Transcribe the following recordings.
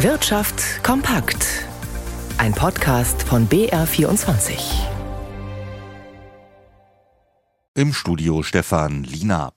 Wirtschaft kompakt. Ein Podcast von BR24. Im Studio Stefan Lina.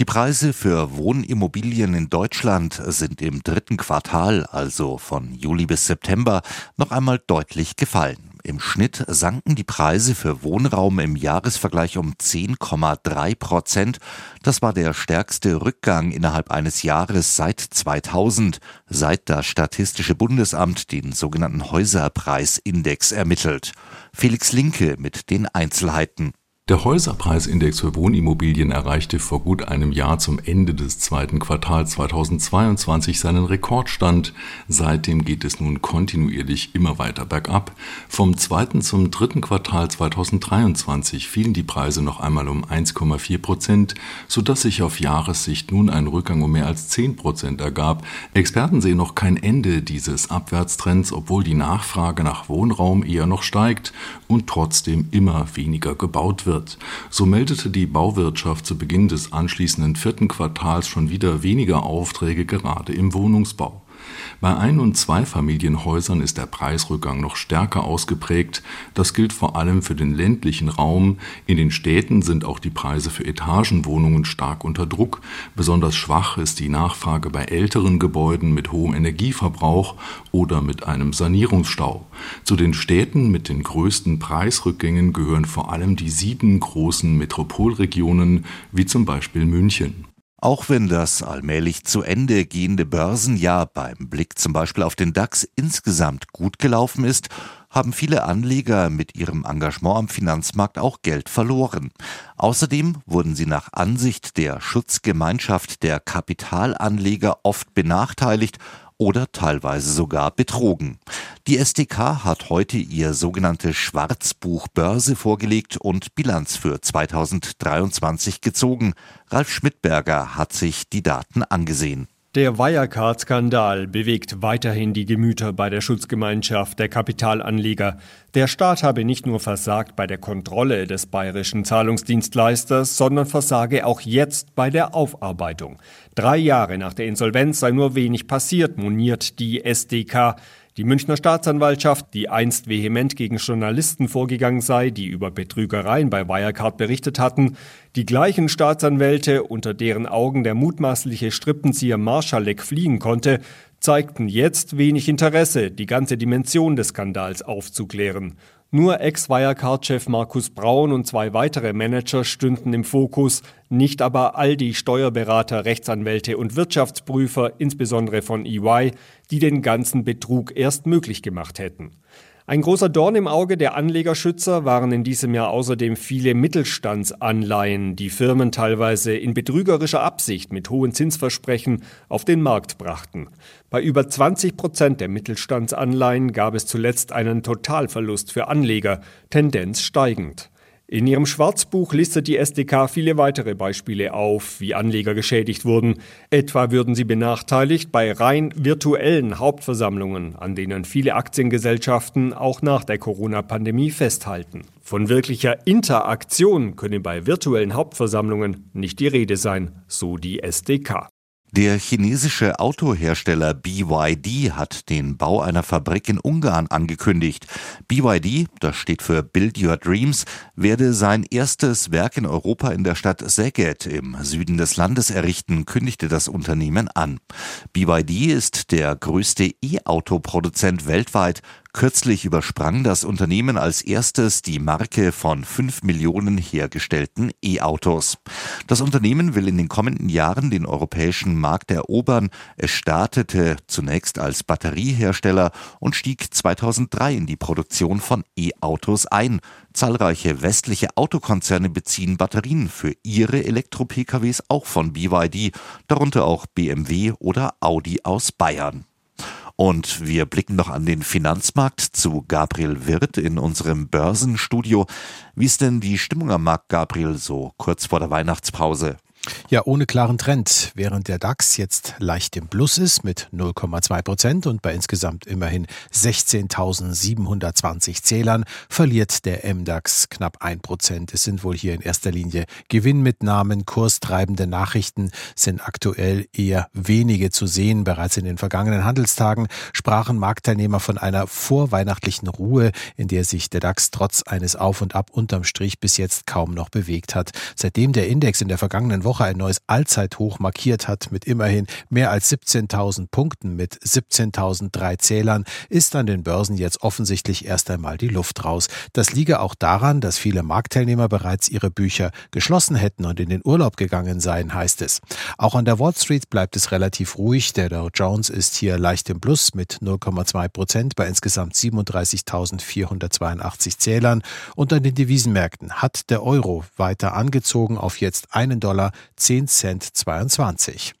Die Preise für Wohnimmobilien in Deutschland sind im dritten Quartal, also von Juli bis September, noch einmal deutlich gefallen. Im Schnitt sanken die Preise für Wohnraum im Jahresvergleich um 10,3 Prozent. Das war der stärkste Rückgang innerhalb eines Jahres seit 2000, seit das Statistische Bundesamt den sogenannten Häuserpreisindex ermittelt. Felix Linke mit den Einzelheiten. Der Häuserpreisindex für Wohnimmobilien erreichte vor gut einem Jahr zum Ende des zweiten Quartals 2022 seinen Rekordstand. Seitdem geht es nun kontinuierlich immer weiter bergab. Vom zweiten zum dritten Quartal 2023 fielen die Preise noch einmal um 1,4 Prozent, sodass sich auf Jahressicht nun ein Rückgang um mehr als 10 Prozent ergab. Experten sehen noch kein Ende dieses Abwärtstrends, obwohl die Nachfrage nach Wohnraum eher noch steigt und trotzdem immer weniger gebaut wird wird. So meldete die Bauwirtschaft zu Beginn des anschließenden vierten Quartals schon wieder weniger Aufträge gerade im Wohnungsbau. Bei Ein- und Zweifamilienhäusern ist der Preisrückgang noch stärker ausgeprägt. Das gilt vor allem für den ländlichen Raum. In den Städten sind auch die Preise für Etagenwohnungen stark unter Druck. Besonders schwach ist die Nachfrage bei älteren Gebäuden mit hohem Energieverbrauch oder mit einem Sanierungsstau. Zu den Städten mit den größten Preisrückgängen gehören vor allem die sieben großen Metropolregionen wie zum Beispiel München. Auch wenn das allmählich zu Ende gehende Börsenjahr beim Blick zum Beispiel auf den DAX insgesamt gut gelaufen ist, haben viele Anleger mit ihrem Engagement am Finanzmarkt auch Geld verloren. Außerdem wurden sie nach Ansicht der Schutzgemeinschaft der Kapitalanleger oft benachteiligt oder teilweise sogar betrogen. Die SDK hat heute ihr sogenanntes Schwarzbuch Börse vorgelegt und Bilanz für 2023 gezogen. Ralf Schmidberger hat sich die Daten angesehen. Der Wirecard-Skandal bewegt weiterhin die Gemüter bei der Schutzgemeinschaft der Kapitalanleger. Der Staat habe nicht nur versagt bei der Kontrolle des bayerischen Zahlungsdienstleisters, sondern versage auch jetzt bei der Aufarbeitung. Drei Jahre nach der Insolvenz sei nur wenig passiert, moniert die SDK. Die Münchner Staatsanwaltschaft, die einst vehement gegen Journalisten vorgegangen sei, die über Betrügereien bei Wirecard berichtet hatten, die gleichen Staatsanwälte, unter deren Augen der mutmaßliche Strippenzieher Marschalek fliehen konnte, zeigten jetzt wenig Interesse, die ganze Dimension des Skandals aufzuklären. Nur Ex-Wirecard-Chef Markus Braun und zwei weitere Manager stünden im Fokus, nicht aber all die Steuerberater, Rechtsanwälte und Wirtschaftsprüfer, insbesondere von EY, die den ganzen Betrug erst möglich gemacht hätten. Ein großer Dorn im Auge der Anlegerschützer waren in diesem Jahr außerdem viele Mittelstandsanleihen, die Firmen teilweise in betrügerischer Absicht mit hohen Zinsversprechen auf den Markt brachten. Bei über 20 Prozent der Mittelstandsanleihen gab es zuletzt einen Totalverlust für Anleger, Tendenz steigend. In ihrem Schwarzbuch listet die SDK viele weitere Beispiele auf, wie Anleger geschädigt wurden. Etwa würden sie benachteiligt bei rein virtuellen Hauptversammlungen, an denen viele Aktiengesellschaften auch nach der Corona-Pandemie festhalten. Von wirklicher Interaktion könne bei virtuellen Hauptversammlungen nicht die Rede sein, so die SDK. Der chinesische Autohersteller BYD hat den Bau einer Fabrik in Ungarn angekündigt. BYD, das steht für Build Your Dreams, werde sein erstes Werk in Europa in der Stadt Szeged im Süden des Landes errichten, kündigte das Unternehmen an. BYD ist der größte E-Auto-Produzent weltweit Kürzlich übersprang das Unternehmen als erstes die Marke von fünf Millionen hergestellten E-Autos. Das Unternehmen will in den kommenden Jahren den europäischen Markt erobern. Es startete zunächst als Batteriehersteller und stieg 2003 in die Produktion von E-Autos ein. Zahlreiche westliche Autokonzerne beziehen Batterien für ihre Elektro-PKWs auch von BYD, darunter auch BMW oder Audi aus Bayern. Und wir blicken noch an den Finanzmarkt zu Gabriel Wirth in unserem Börsenstudio. Wie ist denn die Stimmung am Markt, Gabriel, so kurz vor der Weihnachtspause? Ja, ohne klaren Trend. Während der DAX jetzt leicht im Plus ist mit 0,2 Prozent und bei insgesamt immerhin 16.720 Zählern, verliert der MDAX knapp ein Prozent. Es sind wohl hier in erster Linie Gewinnmitnahmen, kurstreibende Nachrichten sind aktuell eher wenige zu sehen. Bereits in den vergangenen Handelstagen sprachen Marktteilnehmer von einer vorweihnachtlichen Ruhe, in der sich der DAX trotz eines Auf und Ab unterm Strich bis jetzt kaum noch bewegt hat. Seitdem der Index in der vergangenen Woche ein neues Allzeithoch markiert hat mit immerhin mehr als 17.000 Punkten mit 17.003 Zählern, ist an den Börsen jetzt offensichtlich erst einmal die Luft raus. Das liege auch daran, dass viele Marktteilnehmer bereits ihre Bücher geschlossen hätten und in den Urlaub gegangen seien, heißt es. Auch an der Wall Street bleibt es relativ ruhig. Der Dow Jones ist hier leicht im Plus mit 0,2 Prozent bei insgesamt 37.482 Zählern und an den Devisenmärkten hat der Euro weiter angezogen auf jetzt einen Dollar 10 Cent 22.